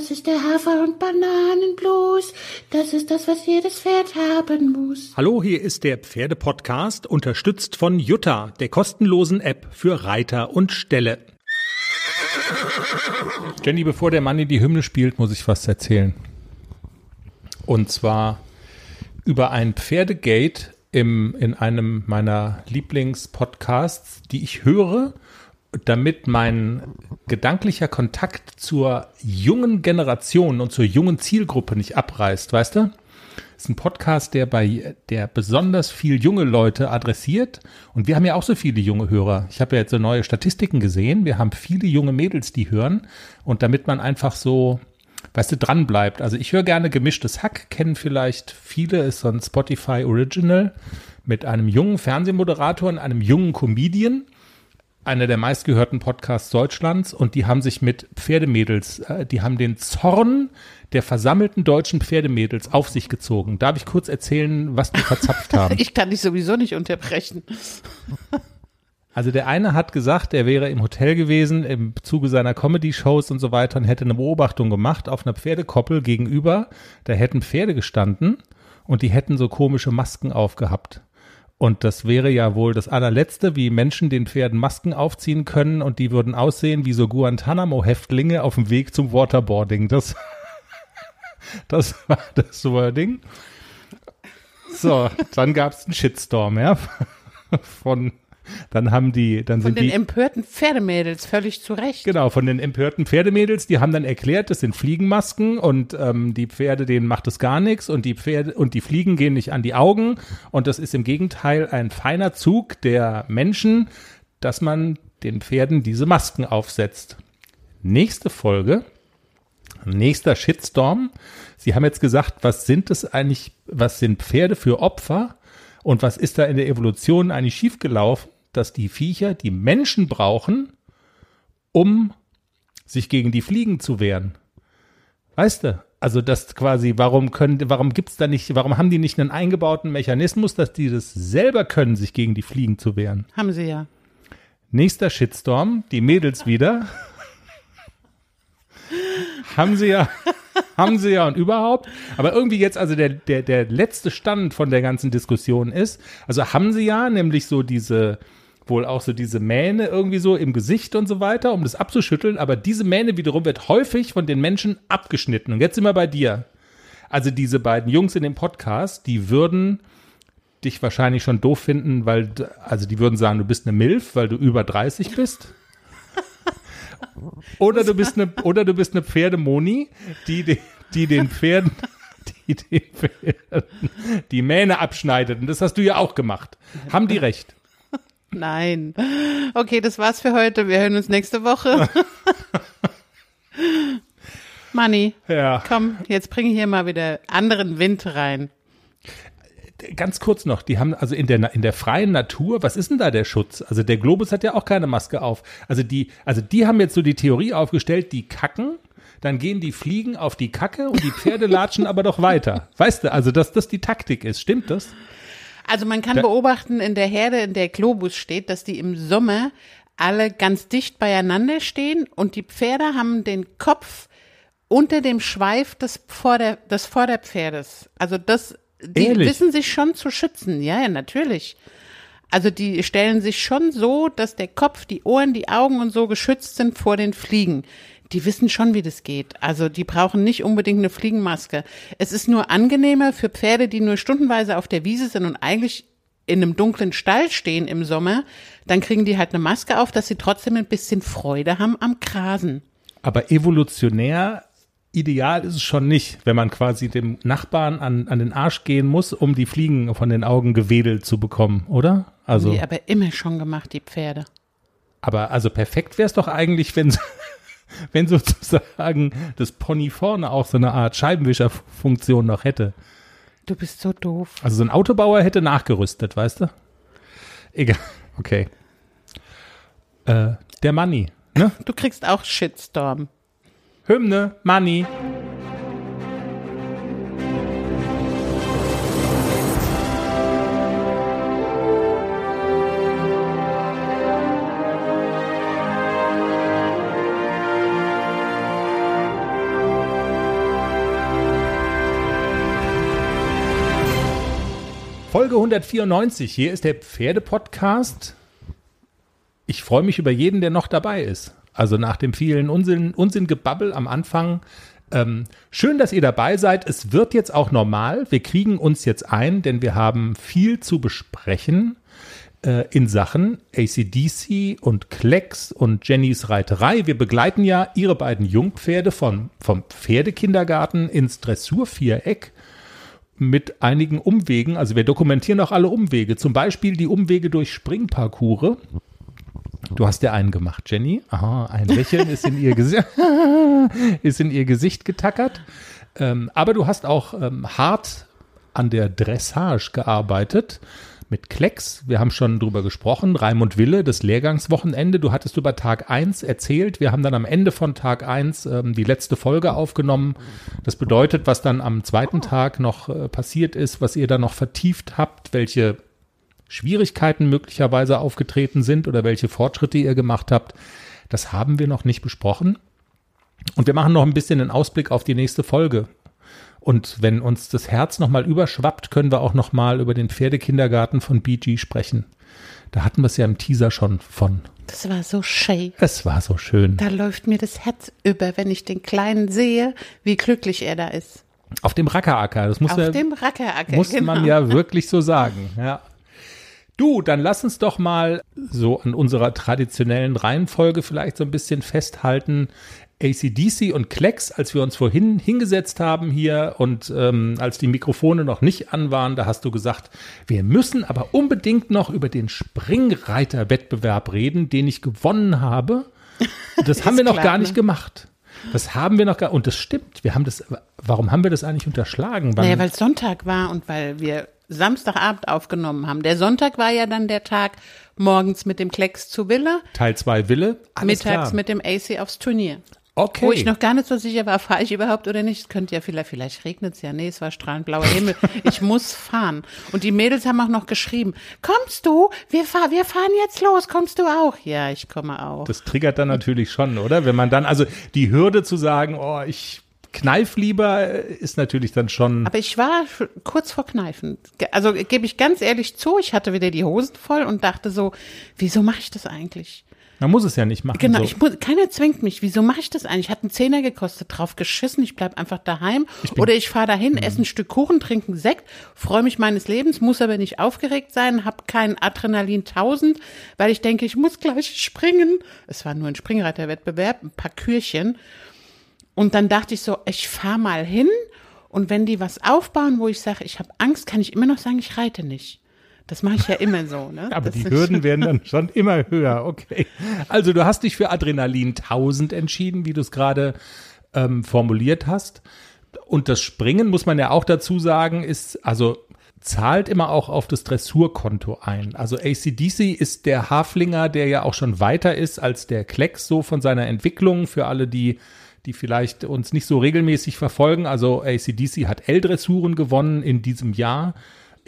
Das ist der Hafer- und Bananenblues. Das ist das, was jedes Pferd haben muss. Hallo, hier ist der Pferdepodcast, unterstützt von Jutta, der kostenlosen App für Reiter und Ställe. Jenny, bevor der Mann in die Hymne spielt, muss ich was erzählen. Und zwar über ein Pferdegate im, in einem meiner Lieblingspodcasts, die ich höre damit mein gedanklicher Kontakt zur jungen Generation und zur jungen Zielgruppe nicht abreißt, weißt du? Ist ein Podcast, der bei, der besonders viel junge Leute adressiert. Und wir haben ja auch so viele junge Hörer. Ich habe ja jetzt so neue Statistiken gesehen. Wir haben viele junge Mädels, die hören. Und damit man einfach so, weißt du, dran bleibt. Also ich höre gerne gemischtes Hack, kennen vielleicht viele, ist so ein Spotify Original mit einem jungen Fernsehmoderator und einem jungen Comedian einer der meistgehörten Podcasts Deutschlands und die haben sich mit Pferdemädels, äh, die haben den Zorn der versammelten deutschen Pferdemädels auf sich gezogen. Darf ich kurz erzählen, was die verzapft haben? ich kann dich sowieso nicht unterbrechen. Also der eine hat gesagt, er wäre im Hotel gewesen im Zuge seiner Comedy-Shows und so weiter und hätte eine Beobachtung gemacht auf einer Pferdekoppel gegenüber. Da hätten Pferde gestanden und die hätten so komische Masken aufgehabt. Und das wäre ja wohl das allerletzte, wie Menschen den Pferden Masken aufziehen können und die würden aussehen wie so Guantanamo-Häftlinge auf dem Weg zum Waterboarding. Das, das war das Wording. So, dann gab es einen Shitstorm, ja, von dann haben die, dann von sind den die empörten Pferdemädels völlig zu Recht. Genau, von den empörten Pferdemädels, die haben dann erklärt, das sind Fliegenmasken und ähm, die Pferde, denen macht es gar nichts und die Pferde und die Fliegen gehen nicht an die Augen und das ist im Gegenteil ein feiner Zug der Menschen, dass man den Pferden diese Masken aufsetzt. Nächste Folge, nächster Shitstorm. Sie haben jetzt gesagt, was sind es eigentlich, was sind Pferde für Opfer? Und was ist da in der Evolution eigentlich schiefgelaufen? Dass die Viecher die Menschen brauchen, um sich gegen die Fliegen zu wehren. Weißt du? Also das quasi, warum können, warum gibt's da nicht, warum haben die nicht einen eingebauten Mechanismus, dass die das selber können, sich gegen die Fliegen zu wehren? Haben sie ja. Nächster Shitstorm, die Mädels wieder. haben sie ja, haben sie ja und überhaupt. Aber irgendwie jetzt, also der, der, der letzte Stand von der ganzen Diskussion ist, also haben sie ja nämlich so diese, wohl auch so diese Mähne irgendwie so im Gesicht und so weiter, um das abzuschütteln. Aber diese Mähne wiederum wird häufig von den Menschen abgeschnitten. Und jetzt sind wir bei dir. Also diese beiden Jungs in dem Podcast, die würden dich wahrscheinlich schon doof finden, weil, also die würden sagen, du bist eine Milf, weil du über 30 bist. Oder du bist eine, oder du bist eine Pferdemoni, die, die den Pferden, die den Pferden die Mähne abschneidet. Und das hast du ja auch gemacht. Haben die recht? Nein. Okay, das war's für heute. Wir hören uns nächste Woche. Manni, Ja. komm, jetzt bringe ich hier mal wieder anderen Wind rein. Ganz kurz noch, die haben also in der in der freien Natur, was ist denn da der Schutz? Also der Globus hat ja auch keine Maske auf. Also die also die haben jetzt so die Theorie aufgestellt, die kacken, dann gehen die Fliegen auf die Kacke und die Pferde latschen aber doch weiter. Weißt du, also dass das die Taktik ist, stimmt das? Also man kann Da- beobachten in der Herde, in der Globus steht, dass die im Sommer alle ganz dicht beieinander stehen und die Pferde haben den Kopf unter dem Schweif des, Vorder-, des Vorderpferdes. Also das, die Ehrlich? wissen sich schon zu schützen. Ja, ja, natürlich. Also die stellen sich schon so, dass der Kopf, die Ohren, die Augen und so geschützt sind vor den Fliegen. Die wissen schon, wie das geht. Also die brauchen nicht unbedingt eine Fliegenmaske. Es ist nur angenehmer für Pferde, die nur stundenweise auf der Wiese sind und eigentlich in einem dunklen Stall stehen im Sommer, dann kriegen die halt eine Maske auf, dass sie trotzdem ein bisschen Freude haben am Grasen. Aber evolutionär ideal ist es schon nicht, wenn man quasi dem Nachbarn an, an den Arsch gehen muss, um die Fliegen von den Augen gewedelt zu bekommen, oder? Also, Die aber immer schon gemacht, die Pferde. aber also perfekt wäre es doch eigentlich, wenn, wenn sozusagen das Pony vorne auch so eine Art Scheibenwischerfunktion noch hätte. Du bist so doof. Also so ein Autobauer hätte nachgerüstet, weißt du? Egal, okay. Äh, der Money, ne? Du kriegst auch Shitstorm. Hymne, Money. 194. Hier ist der Pferdepodcast. Ich freue mich über jeden, der noch dabei ist. Also nach dem vielen Unsinn, Unsinn-Gebabbel am Anfang. Ähm, schön, dass ihr dabei seid. Es wird jetzt auch normal. Wir kriegen uns jetzt ein, denn wir haben viel zu besprechen äh, in Sachen ACDC und Klecks und Jennys Reiterei. Wir begleiten ja ihre beiden Jungpferde von, vom Pferdekindergarten ins Dressurviereck mit einigen Umwegen. Also wir dokumentieren auch alle Umwege. Zum Beispiel die Umwege durch Springparcours. Du hast ja einen gemacht, Jenny. Aha, ein Lächeln ist in ihr Gesicht, ist in ihr Gesicht getackert. Ähm, aber du hast auch ähm, hart an der Dressage gearbeitet mit Klecks. Wir haben schon drüber gesprochen. Raimund Wille, das Lehrgangswochenende. Du hattest über Tag 1 erzählt. Wir haben dann am Ende von Tag 1 ähm, die letzte Folge aufgenommen. Das bedeutet, was dann am zweiten Tag noch äh, passiert ist, was ihr da noch vertieft habt, welche Schwierigkeiten möglicherweise aufgetreten sind oder welche Fortschritte ihr gemacht habt. Das haben wir noch nicht besprochen. Und wir machen noch ein bisschen einen Ausblick auf die nächste Folge. Und wenn uns das Herz nochmal überschwappt, können wir auch nochmal über den Pferdekindergarten von BG sprechen. Da hatten wir es ja im Teaser schon von. Das war so schön. Es war so schön. Da läuft mir das Herz über, wenn ich den Kleinen sehe, wie glücklich er da ist. Auf dem Rackeracker, das muss, Auf ja, dem Rackeracker, muss genau. man ja wirklich so sagen. Ja. Du, dann lass uns doch mal so an unserer traditionellen Reihenfolge vielleicht so ein bisschen festhalten. ACDC und Klecks, als wir uns vorhin hingesetzt haben hier und ähm, als die Mikrofone noch nicht an waren, da hast du gesagt, wir müssen aber unbedingt noch über den Springreiter-Wettbewerb reden, den ich gewonnen habe. Das haben wir noch klar, gar nicht ne? gemacht. Das haben wir noch gar, und das stimmt. Wir haben das, warum haben wir das eigentlich unterschlagen? Wann- Naja, weil es Sonntag war und weil wir Samstagabend aufgenommen haben. Der Sonntag war ja dann der Tag morgens mit dem Klecks zu Villa, Teil 2 Wille. Alles mittags klar. mit dem AC aufs Turnier. Okay. Wo ich noch gar nicht so sicher war, fahre ich überhaupt oder nicht. Es könnte ja vielleicht, vielleicht regnet es ja. Nee, es war strahlend blauer Himmel. Ich muss fahren. Und die Mädels haben auch noch geschrieben, kommst du? Wir, fahr, wir fahren jetzt los, kommst du auch? Ja, ich komme auch. Das triggert dann natürlich schon, oder? Wenn man dann, also die Hürde zu sagen, oh, ich kneif lieber, ist natürlich dann schon. Aber ich war kurz vor Kneifen. Also gebe ich ganz ehrlich zu, ich hatte wieder die Hosen voll und dachte so, wieso mache ich das eigentlich? Man muss es ja nicht machen. Genau, so. ich muss, keiner zwingt mich. Wieso mache ich das eigentlich? Hat einen Zehner gekostet, drauf geschissen. Ich bleib einfach daheim. Oder ich fahre dahin, Mhm. esse ein Stück Kuchen, trinke einen Sekt, freue mich meines Lebens, muss aber nicht aufgeregt sein, hab kein Adrenalin 1000, weil ich denke, ich muss gleich springen. Es war nur ein Springreiterwettbewerb, ein paar Kürchen. Und dann dachte ich so, ich fahr mal hin und wenn die was aufbauen, wo ich sage, ich habe Angst, kann ich immer noch sagen, ich reite nicht. Das mache ich ja immer so. Ne? Aber das die Hürden werden dann schon immer höher. Okay. Also du hast dich für Adrenalin 1000 entschieden, wie du es gerade ähm, formuliert hast. Und das Springen, muss man ja auch dazu sagen, ist, also zahlt immer auch auf das Dressurkonto ein. Also ACDC ist der Haflinger, der ja auch schon weiter ist als der Klecks so von seiner Entwicklung für alle, die die vielleicht uns nicht so regelmäßig verfolgen. Also ACDC hat L-Dressuren gewonnen in diesem Jahr.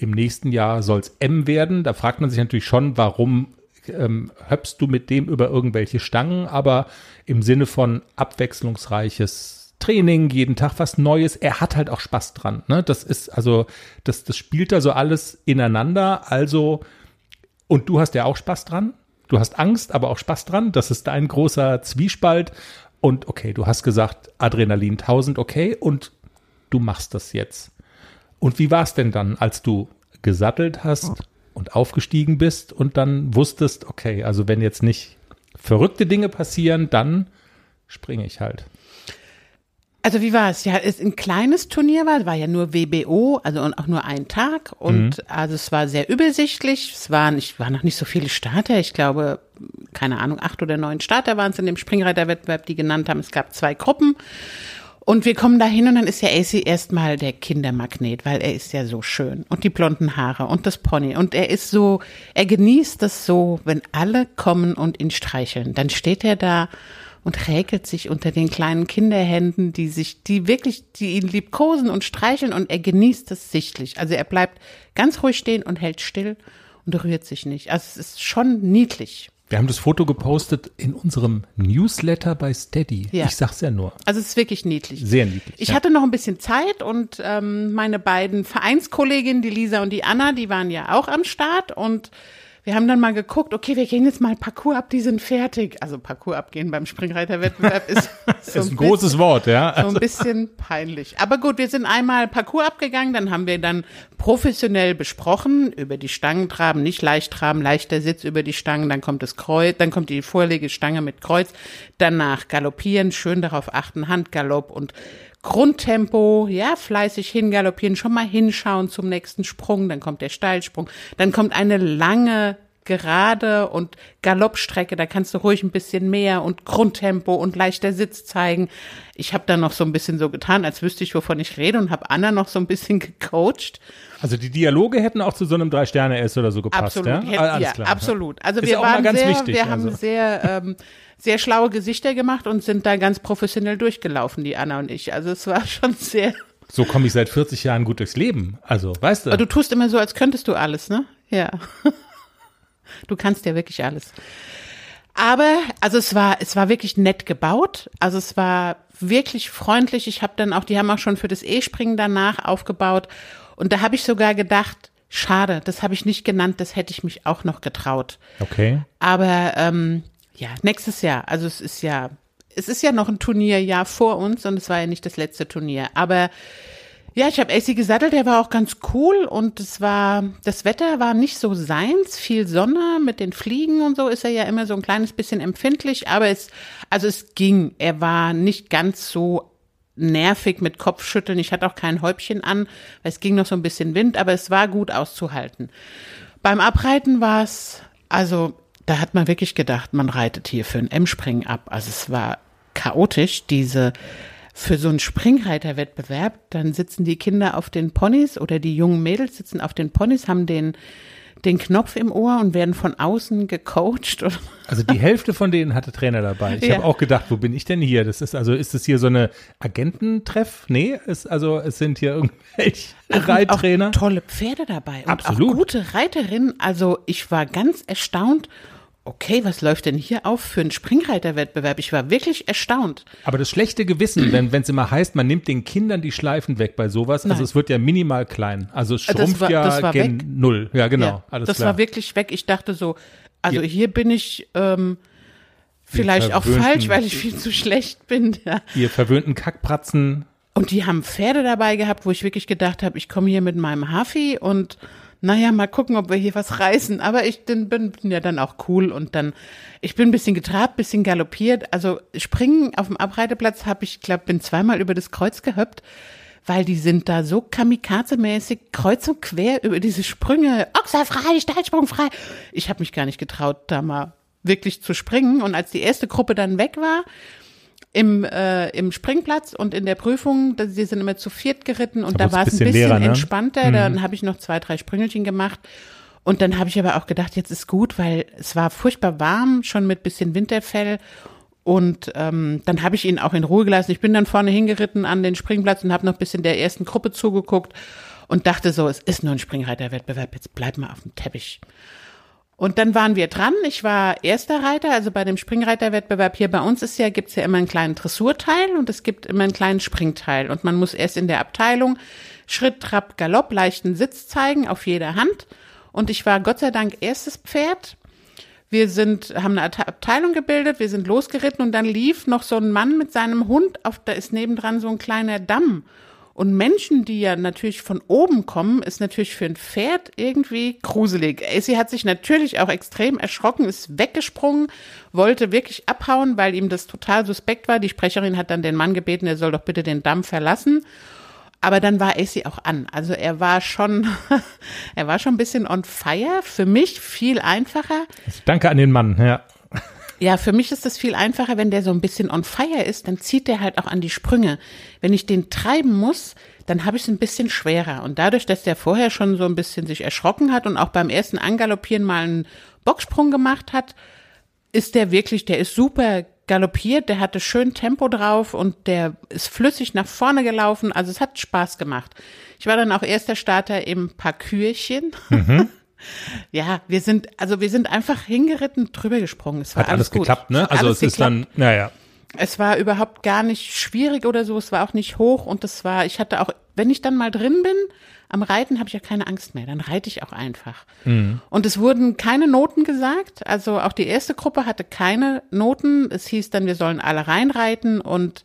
Im nächsten Jahr soll es M werden. Da fragt man sich natürlich schon, warum ähm, höpst du mit dem über irgendwelche Stangen, aber im Sinne von abwechslungsreiches Training, jeden Tag was Neues. Er hat halt auch Spaß dran. Ne? Das ist also, das, das spielt da so alles ineinander. Also, und du hast ja auch Spaß dran. Du hast Angst, aber auch Spaß dran. Das ist dein großer Zwiespalt. Und okay, du hast gesagt, Adrenalin 1000, okay, und du machst das jetzt. Und wie war es denn dann, als du gesattelt hast und aufgestiegen bist und dann wusstest, okay, also wenn jetzt nicht verrückte Dinge passieren, dann springe ich halt. Also wie war es? Ja, es ein kleines Turnier war, war ja nur WBO, also und auch nur ein Tag und also es war sehr übersichtlich. Es waren, ich war noch nicht so viele Starter. Ich glaube, keine Ahnung, acht oder neun Starter waren es in dem Springreiterwettbewerb, die genannt haben. Es gab zwei Gruppen. Und wir kommen da hin und dann ist ja AC erstmal der Kindermagnet, weil er ist ja so schön. Und die blonden Haare und das Pony. Und er ist so, er genießt das so, wenn alle kommen und ihn streicheln. Dann steht er da und räkelt sich unter den kleinen Kinderhänden, die sich, die wirklich, die ihn liebkosen und streicheln und er genießt es sichtlich. Also er bleibt ganz ruhig stehen und hält still und rührt sich nicht. Also es ist schon niedlich. Wir haben das Foto gepostet in unserem Newsletter bei Steady. Ja. Ich sag's ja nur. Also es ist wirklich niedlich. Sehr niedlich. Ich ja. hatte noch ein bisschen Zeit und ähm, meine beiden Vereinskolleginnen, die Lisa und die Anna, die waren ja auch am Start und wir haben dann mal geguckt, okay, wir gehen jetzt mal Parcours ab, die sind fertig. Also Parcours abgehen beim Springreiterwettbewerb ist so ist ein großes Wort, ja. so ein bisschen peinlich. Aber gut, wir sind einmal Parcours abgegangen, dann haben wir dann professionell besprochen, über die Stangen traben, nicht leicht traben, leichter Sitz über die Stangen, dann kommt das Kreuz, dann kommt die Vorlegestange mit Kreuz, danach galoppieren, schön darauf achten, Handgalopp und Grundtempo, ja, fleißig hingaloppieren, schon mal hinschauen zum nächsten Sprung, dann kommt der Steilsprung, dann kommt eine lange Gerade und Galoppstrecke, da kannst du ruhig ein bisschen mehr und Grundtempo und leichter Sitz zeigen. Ich habe da noch so ein bisschen so getan, als wüsste ich, wovon ich rede und habe Anna noch so ein bisschen gecoacht. Also die Dialoge hätten auch zu so einem Drei-Sterne-S oder so gepasst, Absolut, ja? hätten- Ah, ja, klar, absolut. Also Ist wir waren sehr, wichtig, wir haben also. sehr, ähm, sehr schlaue Gesichter gemacht und sind da ganz professionell durchgelaufen, die Anna und ich. Also es war schon sehr. So komme ich seit 40 Jahren gut durchs Leben. Also, weißt du? Aber du tust immer so, als könntest du alles, ne? Ja. Du kannst ja wirklich alles. Aber, also es war, es war wirklich nett gebaut. Also es war wirklich freundlich. Ich habe dann auch, die haben auch schon für das E-Springen danach aufgebaut. Und da habe ich sogar gedacht, schade, das habe ich nicht genannt, das hätte ich mich auch noch getraut. okay. Aber ähm, ja, nächstes Jahr. Also es ist ja, es ist ja noch ein Turnierjahr vor uns und es war ja nicht das letzte Turnier. Aber ja, ich habe AC gesattelt, der war auch ganz cool und es war, das Wetter war nicht so seins, viel Sonne mit den Fliegen und so ist er ja immer so ein kleines bisschen empfindlich, aber es, also es ging. Er war nicht ganz so nervig mit Kopfschütteln. Ich hatte auch kein Häubchen an, es ging noch so ein bisschen Wind, aber es war gut auszuhalten. Beim Abreiten war es, also da hat man wirklich gedacht, man reitet hier für ein M-Springen ab. Also es war chaotisch, diese für so einen Springreiterwettbewerb, dann sitzen die Kinder auf den Ponys oder die jungen Mädels sitzen auf den Ponys, haben den, den Knopf im Ohr und werden von außen gecoacht. Also die Hälfte von denen hatte Trainer dabei. Ich Ja. habe auch gedacht, wo bin ich denn hier? Das ist also, ist das hier so eine Agententreff? Nee, ist also, es sind hier irgendwelche Reittrainer. Auch tolle Pferde dabei. Und Absolut. auch gute Reiterinnen. Also ich war ganz erstaunt. Okay, was läuft denn hier auf für einen Springreiterwettbewerb? Ich war wirklich erstaunt. Aber das schlechte Gewissen, wenn es immer heißt, man nimmt den Kindern die Schleifen weg bei sowas, also Nein. es wird ja minimal klein. Also es schrumpft war- ja gen weg. null. Ja, genau. Ja, alles das klar. war wirklich weg. Ich dachte so, also Ja. hier bin ich ähm, vielleicht auch falsch, weil ich viel zu schlecht bin. Ja. Ihr verwöhnten Kackpratzen. Und die haben Pferde dabei gehabt, wo ich wirklich gedacht habe, ich komme hier mit meinem Hafi und naja, mal gucken, ob wir hier was reißen. Aber ich bin, bin, bin ja dann auch cool und dann, ich bin ein bisschen getrabt, bisschen galoppiert. Also springen auf dem Abreiteplatz habe ich, glaube bin zweimal über das Kreuz gehüpft, weil die sind da so kamikaze-mäßig kreuz und quer über diese Sprünge. Ochser frei, Steilsprung frei. Ich habe mich gar nicht getraut, da mal wirklich zu springen. Und als die erste Gruppe dann weg war, im, äh, im Springplatz und in der Prüfung, sie sind immer zu viert geritten und Da da war es ein bisschen leerer, ne? entspannter. Dann habe ich noch zwei, drei Sprüngelchen gemacht. Und dann habe ich aber auch gedacht, jetzt ist gut, weil es war furchtbar warm, schon mit bisschen Winterfell. Und ähm, dann habe ich ihn auch in Ruhe gelassen. Ich bin dann vorne hingeritten an den Springplatz und habe noch ein bisschen der ersten Gruppe zugeguckt und dachte so, es ist nur ein Springreiterwettbewerb, jetzt bleib mal auf dem Teppich. Und dann waren wir dran. Ich war erster Reiter, also bei dem Springreiterwettbewerb hier bei uns ist ja, gibt's ja immer einen kleinen Dressurteil und es gibt immer einen kleinen Springteil. Und man muss erst in der Abteilung Schritt, Trab, Galopp, leichten Sitz zeigen auf jeder Hand. Und ich war Gott sei Dank erstes Pferd. Wir sind, haben eine Abte- Abteilung gebildet, wir sind losgeritten und dann lief noch so ein Mann mit seinem Hund auf, da ist nebendran so ein kleiner Damm. Und Menschen, die ja natürlich von oben kommen, ist natürlich für ein Pferd irgendwie gruselig. Sie hat sich natürlich auch extrem erschrocken, ist weggesprungen, wollte wirklich abhauen, weil ihm das total suspekt war. Die Sprecherin hat dann den Mann gebeten, er soll doch bitte den Damm verlassen. Aber dann war AC auch an. Also er war schon, er war schon ein bisschen on fire. Für mich viel einfacher. Danke an den Mann, ja. Ja, für mich ist es viel einfacher, wenn der so ein bisschen on fire ist, dann zieht der halt auch an die Sprünge. Wenn ich den treiben muss, dann habe ich es ein bisschen schwerer. Und dadurch, dass der vorher schon so ein bisschen sich erschrocken hat und auch beim ersten Angaloppieren mal einen Bocksprung gemacht hat, ist der wirklich, der ist super galoppiert, der hatte schön Tempo drauf und der ist flüssig nach vorne gelaufen. Also es hat Spaß gemacht. Ich war dann auch erster Starter im Parkürchen. Ja, wir sind, also wir sind einfach hingeritten, drüber gesprungen. Es war Hat alles gut. geklappt, ne? Also alles es ist geklappt. dann, naja. Es war überhaupt gar nicht schwierig oder so, es war auch nicht hoch und es war, ich hatte auch, wenn ich dann mal drin bin, am Reiten habe ich ja keine Angst mehr, dann reite ich auch einfach. Und es wurden keine Noten gesagt, also auch die erste Gruppe hatte keine Noten. Es hieß dann, wir sollen alle reinreiten und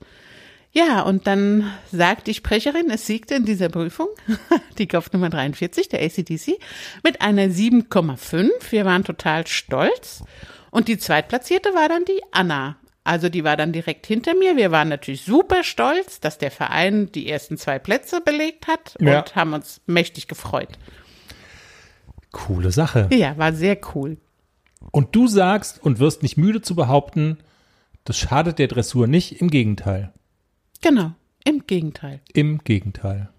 ja, und dann sagt die Sprecherin, es siegte in dieser Prüfung die Kopfnummer 43, der ACDC, mit einer 7,5. Wir waren total stolz. Und die Zweitplatzierte war dann die Anna. Also die war dann direkt hinter mir. Wir waren natürlich super stolz, dass der Verein die ersten zwei Plätze belegt hat Ja. und haben uns mächtig gefreut. Coole Sache. Ja, war sehr cool. Und du sagst und wirst nicht müde zu behaupten, das schadet der Dressur nicht, im Gegenteil. Genau, im Gegenteil. Im Gegenteil.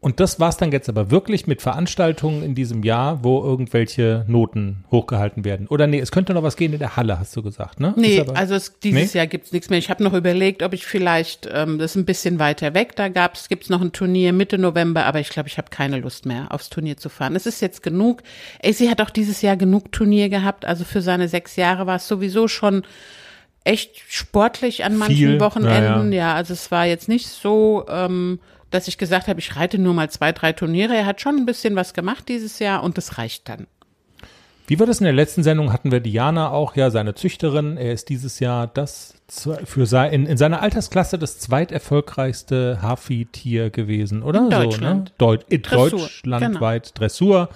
Und das war's dann jetzt aber wirklich mit Veranstaltungen in diesem Jahr, wo irgendwelche Noten hochgehalten werden. Oder nee, es könnte noch was gehen in der Halle, hast du gesagt, ne? Nee, aber- also es, dieses Nee? Jahr gibt's nichts mehr. Ich habe noch überlegt, ob ich vielleicht, ähm, das ist ein bisschen weiter weg, da gab's, gibt's noch ein Turnier Mitte November, aber ich glaube, ich habe keine Lust mehr, aufs Turnier zu fahren. Es ist jetzt genug. AC hat auch dieses Jahr genug Turnier gehabt, also für seine sechs Jahre war es sowieso schon echt sportlich an manchen Viel, Wochenenden. ja, Ja, also es war jetzt nicht so, ähm, dass ich gesagt habe, ich reite nur mal zwei, drei Turniere. Er hat schon ein bisschen was gemacht dieses Jahr und das reicht dann. Wie war das in der letzten Sendung? Hatten wir Diana auch, ja, seine Züchterin. Er ist dieses Jahr das für sein, in, in seiner Altersklasse das zweiterfolgreichste Hafi-Tier gewesen, oder? In So, Deutschland. ne? Deut in Dressur, Deutschlandweit Dressur.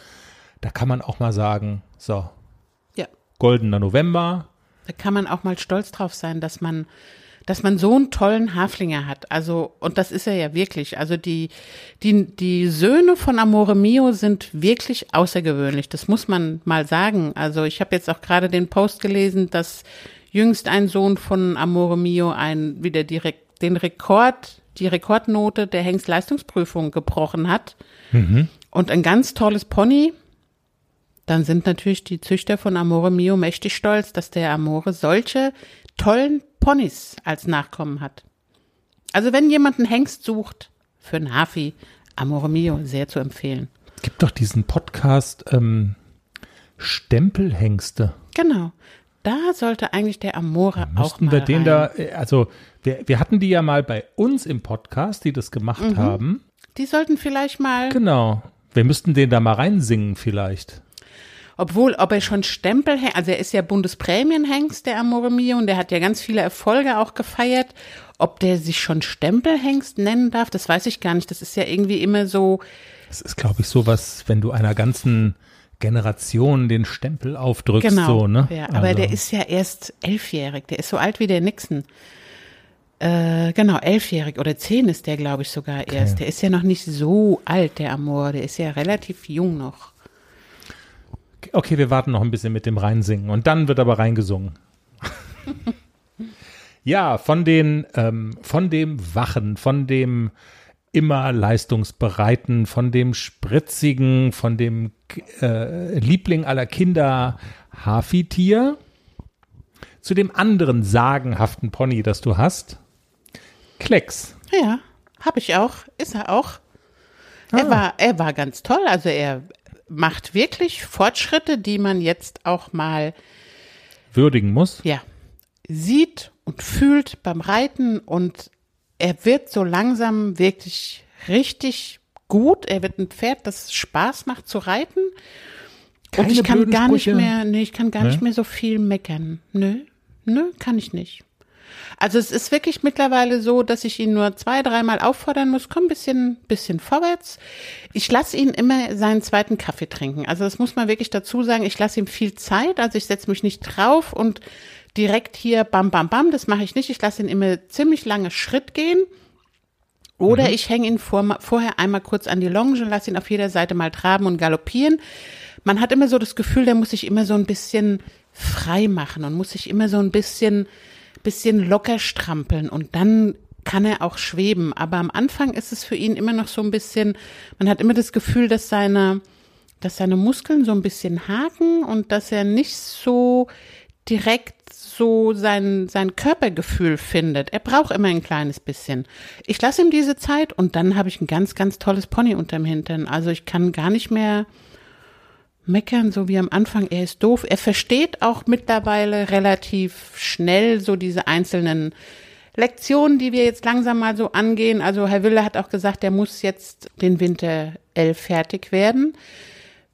Da kann man auch mal sagen, so, Ja. goldener November. Da kann man auch mal stolz drauf sein, dass man, dass man so einen tollen Haflinger hat. Also, und das ist er ja wirklich. Also die, die, die Söhne von Amore Mio sind wirklich außergewöhnlich. Das muss man mal sagen. Also ich habe jetzt auch gerade den Post gelesen, dass jüngst ein Sohn von Amore Mio ein, wieder direkt den Rekord, die Rekordnote der Hengstleistungsprüfung gebrochen hat. Und ein ganz tolles Pony, dann sind natürlich die Züchter von Amore Mio mächtig stolz, dass der Amore solche tollen Ponys als Nachkommen hat. Also wenn jemand einen Hengst sucht für einen Hafi, Amore Mio sehr zu empfehlen. Gibt doch diesen Podcast ähm, Stempelhengste. Genau. Da sollte eigentlich der Amore auch Müssten mal wir den rein. da, äh, also wir, wir hatten die ja mal bei uns im Podcast, die das gemacht Mhm. haben. Die sollten vielleicht mal, Genau. Wir müssten den da mal reinsingen vielleicht. Obwohl, ob er schon Stempel, also er ist ja Bundesprämienhengst, der Amore Mio, und der hat ja ganz viele Erfolge auch gefeiert. Ob der sich schon Stempelhengst nennen darf, das weiß ich gar nicht. Das ist ja irgendwie immer so, Das ist, glaube ich, sowas, wenn du einer ganzen Generation den Stempel aufdrückst, Genau. so, ne? Ja, aber Also, der ist ja erst elfjährig. Der ist so alt wie der Nixon. Äh, genau, elfjährig oder zehn ist der, glaube ich, sogar erst. Der ist ja noch nicht so alt, der Amor. Der ist ja relativ jung noch. Okay, wir warten noch ein bisschen mit dem Reinsingen und dann wird aber reingesungen. ja, von den, ähm, von dem Wachen, von dem immer leistungsbereiten, von dem spritzigen, von dem äh, Liebling aller Kinder Hafitier zu dem anderen sagenhaften Pony, das du hast, Klecks. Ja, habe ich auch. Ist er auch. Er, war, er war ganz toll. Also er macht wirklich Fortschritte, die man jetzt auch mal Würdigen muss. ja, sieht und fühlt beim Reiten und er wird so langsam wirklich richtig gut. Er wird ein Pferd, das Spaß macht zu reiten. Keine und ich kann gar nicht mehr, nee, ich kann gar Ne? nicht mehr so viel meckern. Nö, nö, kann ich nicht. Also es ist wirklich mittlerweile so, dass ich ihn nur zwei, dreimal auffordern muss, komm ein bisschen, bisschen vorwärts. Ich lasse ihn immer seinen zweiten Kaffee trinken. Also das muss man wirklich dazu sagen. Ich lasse ihm viel Zeit. Also ich setze mich nicht drauf und direkt hier bam, bam, bam. Das mache ich nicht. Ich lasse ihn immer ziemlich lange Schritt gehen. Oder ich hänge ihn vor, vorher einmal kurz an die Longe und lasse ihn auf jeder Seite mal traben und galoppieren. Man hat immer so das Gefühl, der muss sich immer so ein bisschen frei machen und muss sich immer so ein bisschen, bisschen locker strampeln und dann kann er auch schweben. Aber am Anfang ist es für ihn immer noch so ein bisschen, man hat immer das Gefühl, dass seine, dass seine Muskeln so ein bisschen haken und dass er nicht so direkt so sein, sein Körpergefühl findet. Er braucht immer ein kleines bisschen. Ich lasse ihm diese Zeit und dann habe ich ein ganz, ganz tolles Pony unterm Hintern. Also ich kann gar nicht mehr, meckern, so wie am Anfang, er ist doof. Er versteht auch mittlerweile relativ schnell so diese einzelnen Lektionen, die wir jetzt langsam mal so angehen. Also Herr Wille hat auch gesagt, er muss jetzt den Winter 11 fertig werden.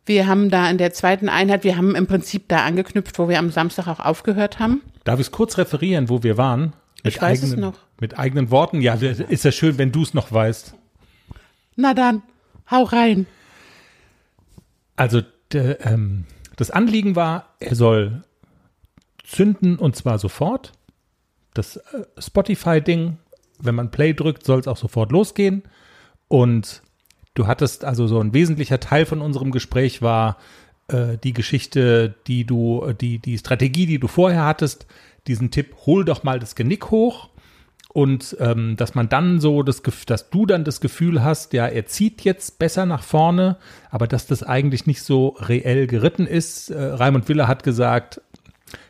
Wir haben da in der zweiten Einheit, wir haben im Prinzip da angeknüpft, wo wir am Samstag auch aufgehört haben. Darf ich es kurz referieren, wo wir waren? Mit Ich weiß es eigenen, noch. Mit eigenen Worten? Ja, ist ja schön, wenn du es noch weißt. Na dann, hau rein. Also de, ähm, das Anliegen war, er soll zünden und zwar sofort. Das äh, Spotify-Ding, wenn man Play drückt, soll es auch sofort losgehen. Und du hattest also so ein wesentlicher Teil von unserem Gespräch war äh, die Geschichte, die du, die, die Strategie, die du vorher hattest, diesen Tipp, hol doch mal das Genick hoch. Und ähm, dass man dann so das, dass du dann das Gefühl hast, ja, er zieht jetzt besser nach vorne, aber dass das eigentlich nicht so reell geritten ist. Äh, Raimund Wille hat gesagt,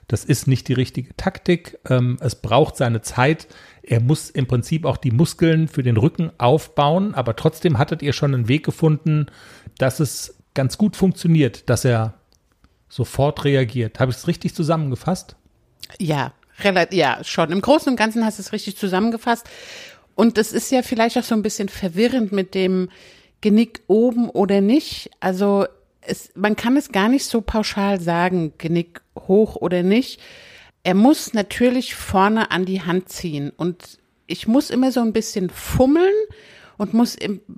das ist nicht die richtige Taktik. Ähm, es braucht seine Zeit. Er muss im Prinzip auch die Muskeln für den Rücken aufbauen, aber trotzdem hattet ihr schon einen Weg gefunden, dass es ganz gut funktioniert, dass er sofort reagiert. Habe ich es richtig zusammengefasst? Ja, relativ, ja, schon. Im Großen und Ganzen hast du es richtig zusammengefasst. Und es ist ja vielleicht auch so ein bisschen verwirrend mit dem Genick oben oder nicht. Also es, man kann es gar nicht so pauschal sagen, Genick hoch oder nicht. Er muss natürlich vorne an die Hand ziehen und ich muss immer so ein bisschen fummeln und muss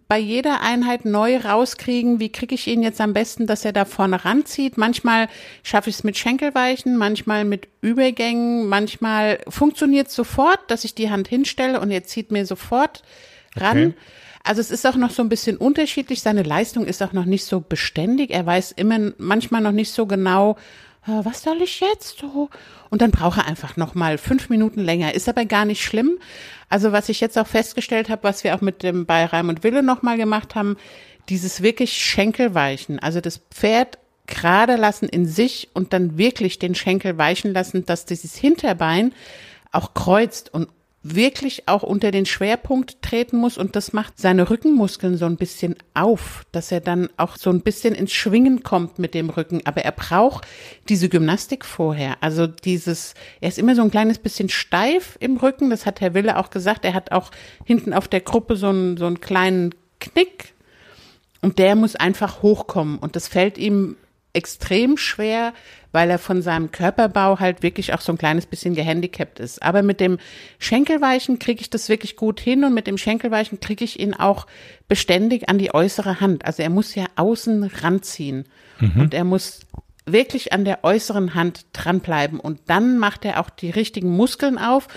bei jeder Einheit neu rauskriegen, wie kriege ich ihn jetzt am besten, dass er da vorne ranzieht. Manchmal schaffe ich es mit Schenkelweichen, manchmal mit Übergängen, manchmal funktioniert es sofort, dass ich die Hand hinstelle und er zieht mir sofort ran. Okay. Also es ist auch noch so ein bisschen unterschiedlich. Seine Leistung ist auch noch nicht so beständig. Er weiß immer manchmal noch nicht so genau, was soll ich jetzt so? Und dann braucht er einfach noch mal fünf Minuten länger. Ist aber gar nicht schlimm. Also was ich jetzt auch festgestellt habe, was wir auch mit dem bei Raimund Wille noch mal gemacht haben, dieses wirklich Schenkelweichen. Also das Pferd gerade lassen in sich und dann wirklich den Schenkel weichen lassen, dass dieses Hinterbein auch kreuzt und wirklich auch unter den Schwerpunkt treten muss und das macht seine Rückenmuskeln so ein bisschen auf, dass er dann auch so ein bisschen ins Schwingen kommt mit dem Rücken. Aber er braucht diese Gymnastik vorher. Also dieses, er ist immer so ein kleines bisschen steif im Rücken. Das hat Herr Wille auch gesagt. Er hat auch hinten auf der Gruppe so einen, so einen kleinen Knick. Und der muss einfach hochkommen. Und das fällt ihm extrem schwer, weil er von seinem Körperbau halt wirklich auch so ein kleines bisschen gehandicapt ist. Aber mit dem Schenkelweichen kriege ich das wirklich gut hin und mit dem Schenkelweichen kriege ich ihn auch beständig an die äußere Hand. Also er muss ja außen ranziehen und er muss wirklich an der äußeren Hand dranbleiben und dann macht er auch die richtigen Muskeln auf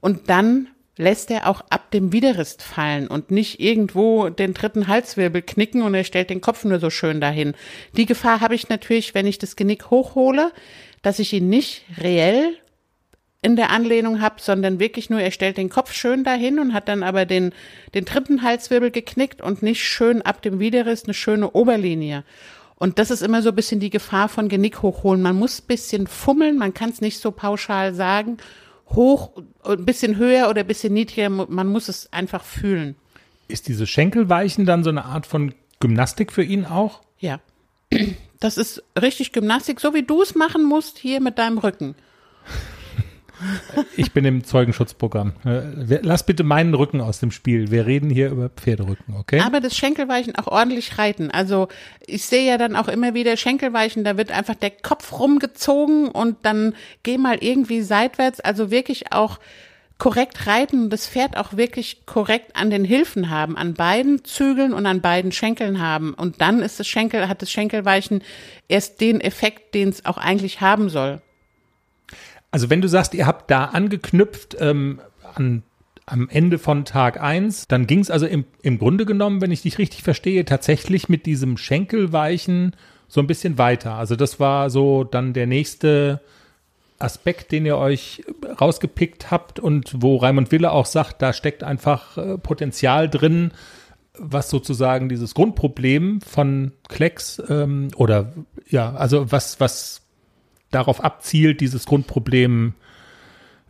und dann lässt er auch ab dem Widerrist fallen und nicht irgendwo den dritten Halswirbel knicken und er stellt den Kopf nur so schön dahin. Die Gefahr habe ich natürlich, wenn ich das Genick hochhole, dass ich ihn nicht reell in der Anlehnung habe, sondern wirklich nur, er stellt den Kopf schön dahin und hat dann aber den, den dritten Halswirbel geknickt und nicht schön ab dem Widerrist eine schöne Oberlinie. Und das ist immer so ein bisschen die Gefahr von Genick hochholen. Man muss ein bisschen fummeln, man kann es nicht so pauschal sagen. Hoch, ein bisschen höher oder ein bisschen niedriger, man muss es einfach fühlen. Ist diese Schenkelweichen dann so eine Art von Gymnastik für ihn auch? Ja. Das ist richtig Gymnastik, so wie du es machen musst hier mit deinem Rücken. Ich bin im Zeugenschutzprogramm. Äh, Lass bitte meinen Rücken aus dem Spiel. Wir reden hier über Pferderücken, okay? Aber das Schenkelweichen auch ordentlich reiten. Also ich sehe ja dann auch immer wieder Schenkelweichen, da wird einfach der Kopf rumgezogen und dann geh mal irgendwie seitwärts. Also wirklich auch korrekt reiten und das Pferd auch wirklich korrekt an den Hilfen haben, an beiden Zügeln und an beiden Schenkeln haben. Und dann ist das Schenkel, hat das Schenkelweichen erst den Effekt, den es auch eigentlich haben soll. Also wenn du sagst, ihr habt da angeknüpft ähm, an, am Ende von Tag eins, dann ging es also im, im Grunde genommen, wenn ich dich richtig verstehe, tatsächlich mit diesem Schenkelweichen so ein bisschen weiter. Also das war so dann der nächste Aspekt, den ihr euch rausgepickt habt und wo Raimund Wille auch sagt, da steckt einfach äh, Potenzial drin, was sozusagen dieses Grundproblem von Klecks ähm, oder ja, also was, was darauf abzielt, dieses Grundproblem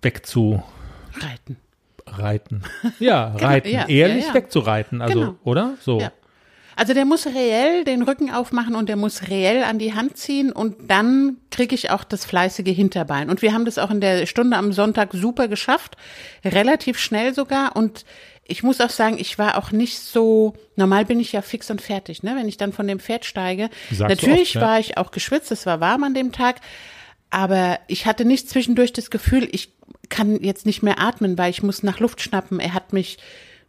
wegzureiten. Reiten. Ja, reiten. ja, Ehrlich ja, ja. wegzureiten. Also, Genau. oder? So. Also der muss reell den Rücken aufmachen und der muss reell an die Hand ziehen und dann kriege ich auch das fleißige Hinterbein. Und wir haben das auch in der Stunde am Sonntag super geschafft, relativ schnell sogar und ich muss auch sagen, ich war auch nicht so, normal bin ich ja fix und fertig, ne, wenn ich dann von dem Pferd steige. Sagst Natürlich oft, ne? war ich auch geschwitzt, es war warm an dem Tag, aber ich hatte nicht zwischendurch das Gefühl, ich kann jetzt nicht mehr atmen, weil ich muss nach Luft schnappen. Er hat mich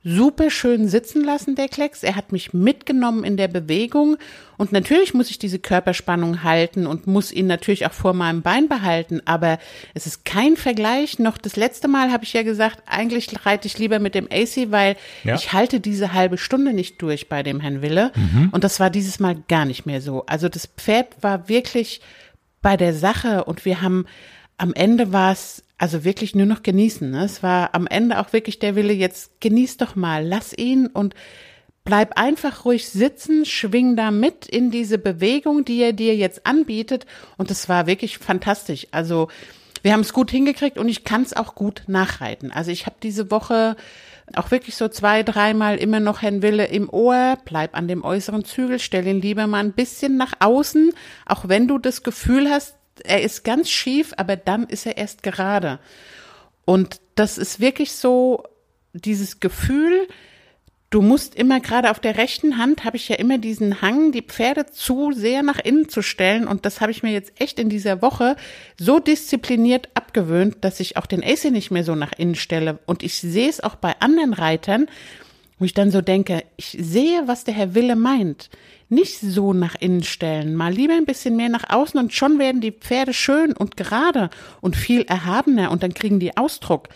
super schön sitzen lassen, der Klecks. Er hat mich mitgenommen in der Bewegung. Und natürlich muss ich diese Körperspannung halten und muss ihn natürlich auch vor meinem Bein behalten. Aber es ist kein Vergleich. Noch das letzte Mal habe ich ja gesagt, eigentlich reite ich lieber mit dem AC, weil Ja. ich halte diese halbe Stunde nicht durch bei dem Herrn Wille. Und das war dieses Mal gar nicht mehr so. Also das Pferd war wirklich bei der Sache und wir haben am Ende war es also wirklich nur noch genießen. Ne? Es war am Ende auch wirklich der Wille, jetzt genieß doch mal, lass ihn und bleib einfach ruhig sitzen, schwing da mit in diese Bewegung, die er dir jetzt anbietet. Und es war wirklich fantastisch. Also wir haben es gut hingekriegt und ich kann es auch gut nachreiten. Also ich habe diese Woche auch wirklich so zwei, dreimal immer noch Herrn Wille im Ohr, bleib an dem äußeren Zügel, stell ihn lieber mal ein bisschen nach außen, auch wenn du das Gefühl hast, er ist ganz schief, aber dann ist er erst gerade. Und das ist wirklich so dieses Gefühl, du musst immer gerade auf der rechten Hand habe ich ja immer diesen Hang, die Pferde zu sehr nach innen zu stellen und das habe ich mir jetzt echt in dieser Woche so diszipliniert abgewöhnt, dass ich auch den AC nicht mehr so nach innen stelle und ich sehe es auch bei anderen Reitern, wo ich dann so denke, ich sehe, was der Herr Wille meint. Nicht so nach innen stellen, mal lieber ein bisschen mehr nach außen und schon werden die Pferde schön und gerade und viel erhabener und dann kriegen die Ausdruck.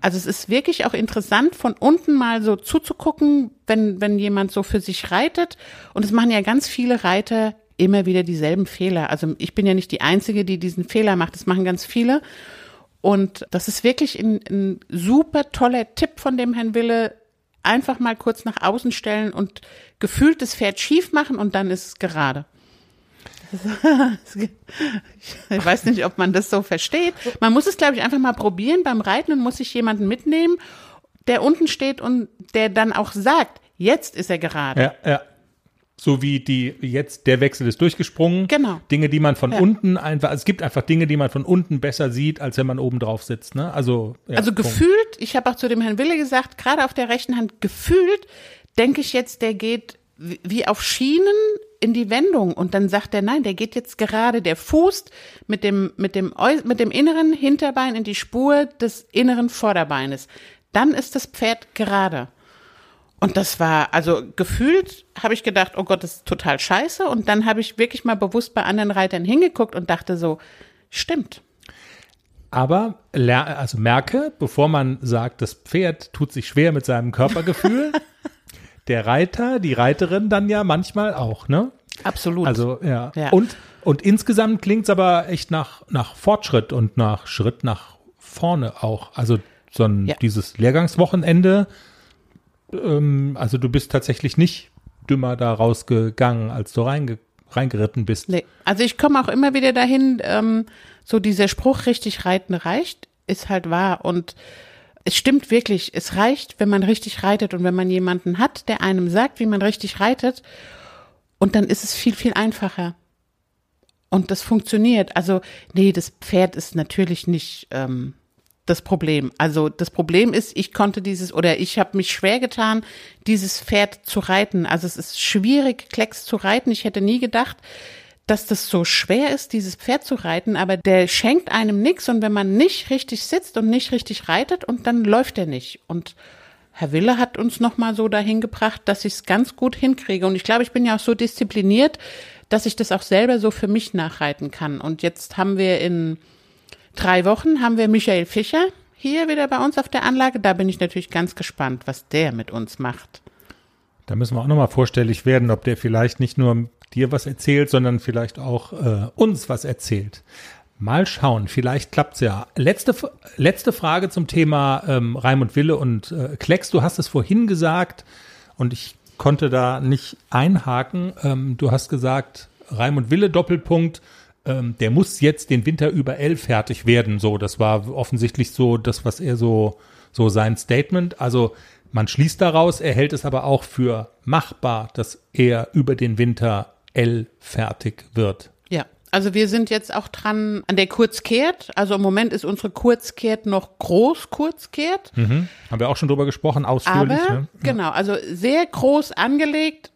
Also es ist wirklich auch interessant, von unten mal so zuzugucken, wenn, wenn jemand so für sich reitet. Und es machen ja ganz viele Reiter immer wieder dieselben Fehler. Also ich bin ja nicht die Einzige, die diesen Fehler macht. Das machen ganz viele. Und das ist wirklich ein, ein super toller Tipp von dem Herrn Wille. Einfach mal kurz nach außen stellen und gefühlt das Pferd schief machen und dann ist es gerade. Ich weiß nicht, ob man das so versteht. Man muss es, glaube ich, einfach mal probieren beim Reiten und muss sich jemanden mitnehmen, der unten steht und der dann auch sagt, jetzt ist er gerade. Ja, ja. So wie die jetzt, der Wechsel ist durchgesprungen. Genau. Dinge, die man von Ja. unten einfach, es gibt einfach Dinge, die man von unten besser sieht, als wenn man oben drauf sitzt. Ne? Also, ja, Also Punkt. gefühlt, ich habe auch zu dem Herrn Wille gesagt, gerade auf der rechten Hand, gefühlt denke ich jetzt, der geht wie auf Schienen in die Wendung und dann sagt er, nein, der geht jetzt gerade, der fußt mit dem, mit dem, mit dem inneren Hinterbein in die Spur des inneren Vorderbeines. Dann ist das Pferd gerade. Und das war, also gefühlt habe ich gedacht, oh Gott, das ist total scheiße. Und dann habe ich wirklich mal bewusst bei anderen Reitern hingeguckt und dachte so, stimmt. Aber also merke, bevor man sagt, das Pferd tut sich schwer mit seinem Körpergefühl, der Reiter, die Reiterin dann ja manchmal auch, ne? Absolut. Also ja. Ja. Und, und insgesamt klingt's aber echt nach, nach Fortschritt und nach Schritt nach vorne auch. Also so ein Ja. dieses Lehrgangswochenende, ähm, also du bist tatsächlich nicht dümmer da rausgegangen, als du reinge reingeritten bist. Nee. Also ich komme auch immer wieder dahin, ähm, so dieser Spruch, richtig reiten reicht, ist halt wahr. Und es stimmt wirklich, es reicht, wenn man richtig reitet und wenn man jemanden hat, der einem sagt, wie man richtig reitet. Und dann ist es viel, viel einfacher. Und das funktioniert. Also, nee, das Pferd ist natürlich nicht ähm, das Problem. Also das Problem ist, ich konnte dieses oder ich habe mich schwer getan, dieses Pferd zu reiten. Also es ist schwierig, Klecks zu reiten. Ich hätte nie gedacht, dass das so schwer ist, dieses Pferd zu reiten, aber der schenkt einem nichts und wenn man nicht richtig sitzt und nicht richtig reitet und dann läuft er nicht. Und Herr Wille hat uns nochmal so dahin gebracht, dass ich es ganz gut hinkriege. Und ich glaube, ich bin ja auch so diszipliniert, dass ich das auch selber so für mich nachreiten kann. Und jetzt haben wir in drei Wochen haben wir Michael Fischer hier wieder bei uns auf der Anlage. Da bin ich natürlich ganz gespannt, was der mit uns macht. Da müssen wir auch nochmal vorstellig werden, ob der vielleicht nicht nur dir was erzählt, sondern vielleicht auch äh, uns was erzählt. Mal schauen, vielleicht klappt's ja. Letzte, letzte Frage zum Thema ähm, Raimund Wille und äh, Klecks. Du hast es vorhin gesagt und ich konnte da nicht einhaken. Ähm, du hast gesagt, Raimund Wille Doppelpunkt, ähm, der muss jetzt den Winter über L fertig werden. So, das war offensichtlich so das, was er so, so sein Statement. Also Man schließt daraus, er hält es aber auch für machbar, dass er über den Winter L fertig wird. Ja. Also wir sind jetzt auch dran an der Kurzkehrt. Also im Moment ist unsere Kurzkehrt noch groß Kurzkehrt. Mhm. Haben wir auch schon drüber gesprochen, ausführlich. Aber, ne? genau, also sehr groß angelegt.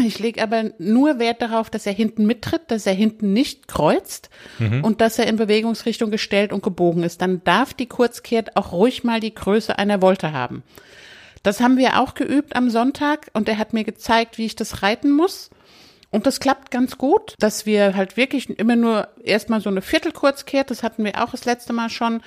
Ich lege aber nur Wert darauf, dass er hinten mittritt, dass er hinten nicht kreuzt Mhm. und dass er in Bewegungsrichtung gestellt und gebogen ist. Dann darf die Kurzkehrt auch ruhig mal die Größe einer Wolte haben. Das haben wir auch geübt am Sonntag und er hat mir gezeigt, wie ich das reiten muss. Und das klappt ganz gut, dass wir halt wirklich immer nur erstmal so eine Viertelkurzkehrt, das hatten wir auch das letzte Mal schon,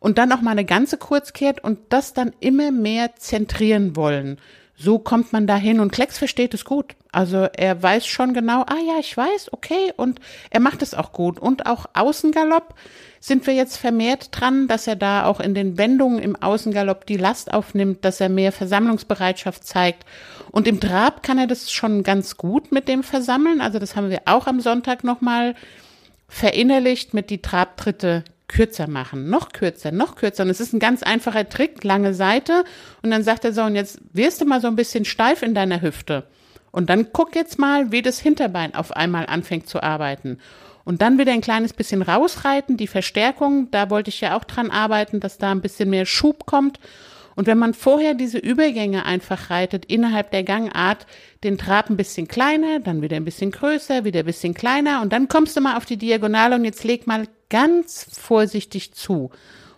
und dann auch mal eine ganze Kurzkehrt und das dann immer mehr zentrieren wollen. So kommt man dahin und Klecks versteht es gut. Also er weiß schon genau, ah ja, ich weiß, okay, und er macht es auch gut. Und auch Außengalopp sind wir jetzt vermehrt dran, dass er da auch in den Wendungen im Außengalopp die Last aufnimmt, dass er mehr Versammlungsbereitschaft zeigt. Und im Trab kann er das schon ganz gut mit dem Versammeln. Also das haben wir auch am Sonntag nochmal verinnerlicht mit die Trabtritte kürzer machen, noch kürzer, noch kürzer. Und es ist ein ganz einfacher Trick, lange Seite. Und dann sagt er so, und jetzt wirst du mal so ein bisschen steif in deiner Hüfte. Und dann guck jetzt mal, wie das Hinterbein auf einmal anfängt zu arbeiten. Und dann wieder ein kleines bisschen rausreiten, die Verstärkung, da wollte ich ja auch dran arbeiten, dass da ein bisschen mehr Schub kommt. Und wenn man vorher diese Übergänge einfach reitet innerhalb der Gangart, den Trab ein bisschen kleiner, dann wieder ein bisschen größer, wieder ein bisschen kleiner und dann kommst du mal auf die Diagonale und jetzt leg mal ganz vorsichtig zu.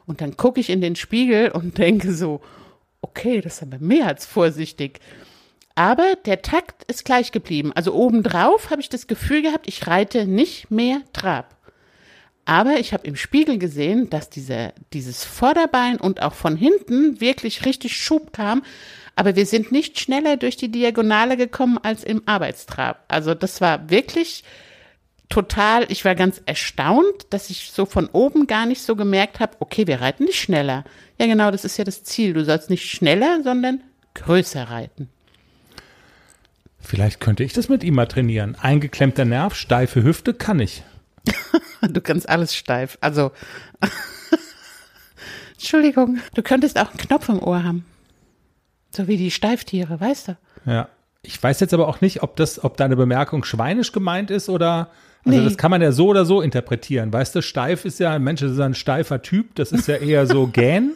Und dann gucke ich in den Spiegel und denke so, okay, das ist aber mehr als vorsichtig. Aber der Takt ist gleich geblieben. Also obendrauf habe ich das Gefühl gehabt, ich reite nicht mehr Trab. Aber ich habe im Spiegel gesehen, dass diese, dieses Vorderbein und auch von hinten wirklich richtig Schub kam. Aber wir sind nicht schneller durch die Diagonale gekommen als im Arbeitstrab. Also das war wirklich total, ich war ganz erstaunt, dass ich so von oben gar nicht so gemerkt habe, okay, wir reiten nicht schneller. Ja genau, das ist ja das Ziel. Du sollst nicht schneller, sondern größer reiten. Vielleicht könnte ich das mit ihm mal trainieren. Eingeklemmter Nerv, steife Hüfte, kann ich. Du kannst alles steif. Also, Entschuldigung, du könntest auch einen Knopf im Ohr haben. So wie die Steiftiere, weißt du? Ja. Ich weiß jetzt aber auch nicht, ob das, ob deine Bemerkung schweinisch gemeint ist oder. Also Nee. das kann man ja so oder so interpretieren. Weißt du, steif ist ja, ein Mensch ist ja ein steifer Typ, das ist ja eher so gähn.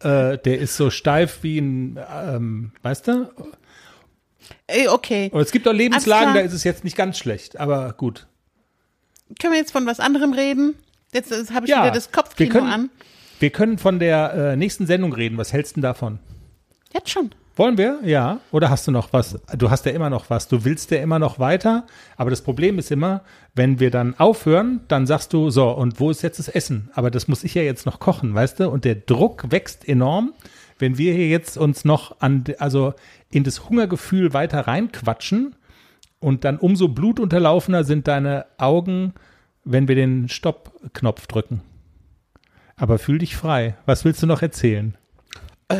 äh, der ist so steif wie ein, ähm, weißt du? Ey, okay. Und es gibt auch Lebenslagen, da ist es jetzt nicht ganz schlecht, aber gut. Können wir jetzt von was anderem reden? Jetzt habe ich Ja, wieder das wir Kopfkino können- an. Wir können von der äh, nächsten Sendung reden. Was hältst du denn davon? Jetzt schon. Wollen wir? Ja. Oder hast du noch was? Du hast ja immer noch was. Du willst ja immer noch weiter. Aber das Problem ist immer, wenn wir dann aufhören, dann sagst du, so, und wo ist jetzt das Essen? Aber das muss ich ja jetzt noch kochen, weißt du? Und der Druck wächst enorm, wenn wir hier jetzt uns noch an, also in das Hungergefühl weiter reinquatschen. Und dann umso blutunterlaufener sind deine Augen, wenn wir den Stopp-Knopf drücken. Aber fühl dich frei. Was willst du noch erzählen?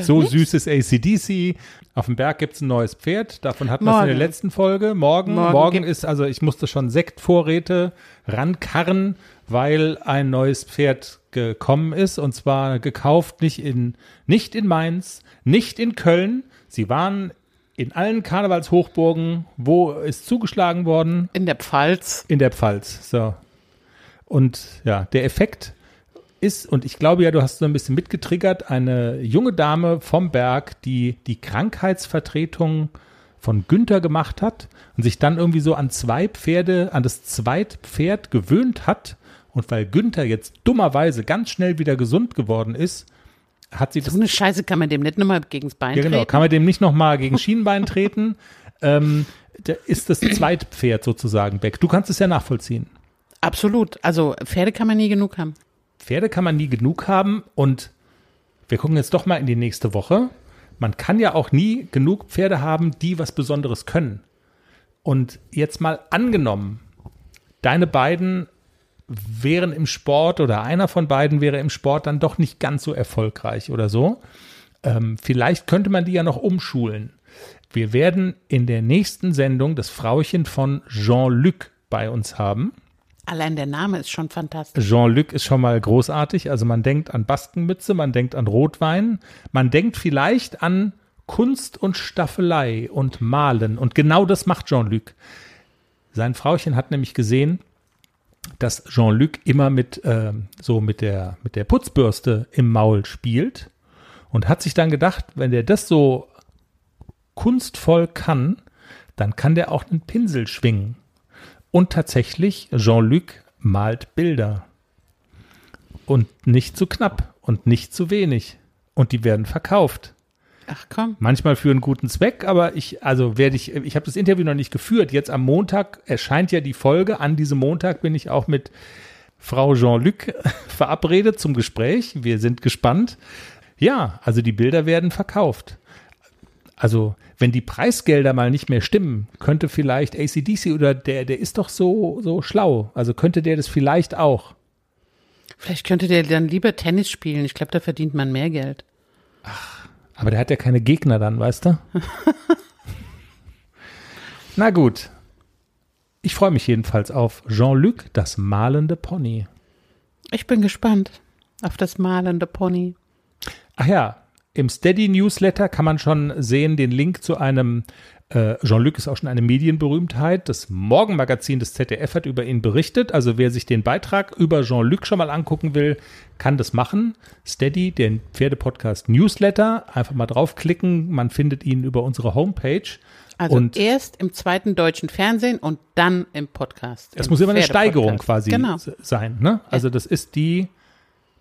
Äh, So süß ist ACDC. Auf dem Berg gibt es ein neues Pferd. Davon hatten wir es in der letzten Folge. Morgen, Morgen morgen, ist, also ich musste schon Sektvorräte rankarren, weil ein neues Pferd gekommen ist. Und zwar gekauft nicht in, nicht in Mainz, nicht in Köln. Sie waren in allen Karnevalshochburgen. Wo ist zugeschlagen worden? In der Pfalz. In der Pfalz. So. Und ja, der Effekt ist, und ich glaube ja, du hast so ein bisschen mitgetriggert, eine junge Dame vom Berg, die die Krankheitsvertretung von Günther gemacht hat und sich dann irgendwie so an zwei Pferde, an das Zweitpferd gewöhnt hat. Und weil Günther jetzt dummerweise ganz schnell wieder gesund geworden ist, hat sie das So eine Scheiße kann man dem nicht nochmal gegens Bein ja, genau. treten. Kann man dem nicht nochmal gegen Schienbein treten? ähm, da ist das Zweitpferd sozusagen weg. Du kannst es ja nachvollziehen. Absolut. Also Pferde kann man nie genug haben. Pferde kann man nie genug haben und wir gucken jetzt doch mal in die nächste Woche. Man kann ja auch nie genug Pferde haben, die was Besonderes können. Und jetzt mal angenommen, deine beiden wären im Sport oder einer von beiden wäre im Sport dann doch nicht ganz so erfolgreich oder so. Ähm, vielleicht könnte man die ja noch umschulen. Wir werden in der nächsten Sendung das Frauchen von Jean-Luc bei uns haben. Allein der Name ist schon fantastisch. Jean-Luc ist schon mal großartig. Also man denkt an Baskenmütze, man denkt an Rotwein, man denkt vielleicht an Kunst und Staffelei und Malen. Und genau das macht Jean-Luc. Sein Frauchen hat nämlich gesehen, dass Jean-Luc immer mit äh, so mit der mit der Putzbürste im Maul spielt und hat sich dann gedacht, wenn der das so kunstvoll kann, dann kann der auch einen Pinsel schwingen. Und tatsächlich, Jean-Luc malt Bilder. Und nicht zu knapp und nicht zu wenig. Und die werden verkauft. Ach komm. Manchmal für einen guten Zweck, aber ich, also werde ich, ich habe das Interview noch nicht geführt. Jetzt am Montag erscheint ja die Folge. An diesem Montag bin ich auch mit Frau Jean-Luc verabredet zum Gespräch. Wir sind gespannt. Ja, also die Bilder werden verkauft. Also, wenn die Preisgelder mal nicht mehr stimmen, könnte vielleicht ACDC oder der, der ist doch so, so schlau. Also könnte der das vielleicht auch. Vielleicht könnte der dann lieber Tennis spielen. Ich glaube, da verdient man mehr Geld. Aber der hat ja keine Gegner dann, weißt du? Na gut. Ich freue mich jedenfalls auf Jean-Luc, das malende Pony. Ich bin gespannt auf das malende Pony. Ach ja, im Steady Newsletter kann man schon sehen den Link zu einem, äh, Jean-Luc ist auch schon eine Medienberühmtheit. Das Morgenmagazin des ZDF hat über ihn berichtet. Also wer sich den Beitrag über Jean-Luc schon mal angucken will, kann das machen. Steady, den Pferdepodcast Newsletter, einfach mal draufklicken. Man findet ihn über unsere Homepage. Also Und- erst im zweiten deutschen Fernsehen und dann im Podcast. Es muss immer eine. Steigerung quasi Genau. sein. Ne? Also das ist die,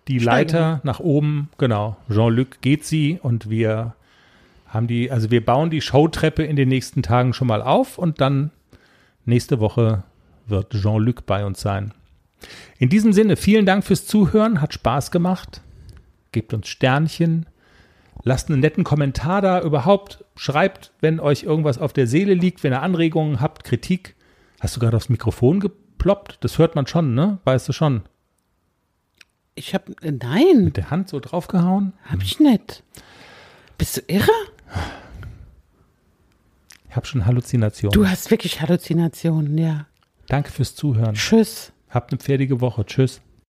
die Leiter nach oben, genau. Jean-Luc geht sie und wir haben die, also wir bauen die Showtreppe in den nächsten Tagen schon mal auf und dann nächste Woche wird Jean-Luc bei uns sein. In diesem Sinne, vielen Dank fürs Zuhören, hat Spaß gemacht. Gebt uns Sternchen, lasst einen netten Kommentar da, überhaupt schreibt, wenn euch irgendwas auf der Seele liegt, wenn ihr Anregungen habt, Kritik. Hast du gerade aufs Mikrofon geploppt? Das hört man schon, ne? Weißt du schon? Ich habe nein, Mit der Hand so draufgehauen? hab ich nicht. Bist du irre? Ich habe schon Halluzinationen. Du hast wirklich Halluzinationen, ja. Danke fürs Zuhören. Tschüss. Habt eine pferdige Woche. Tschüss.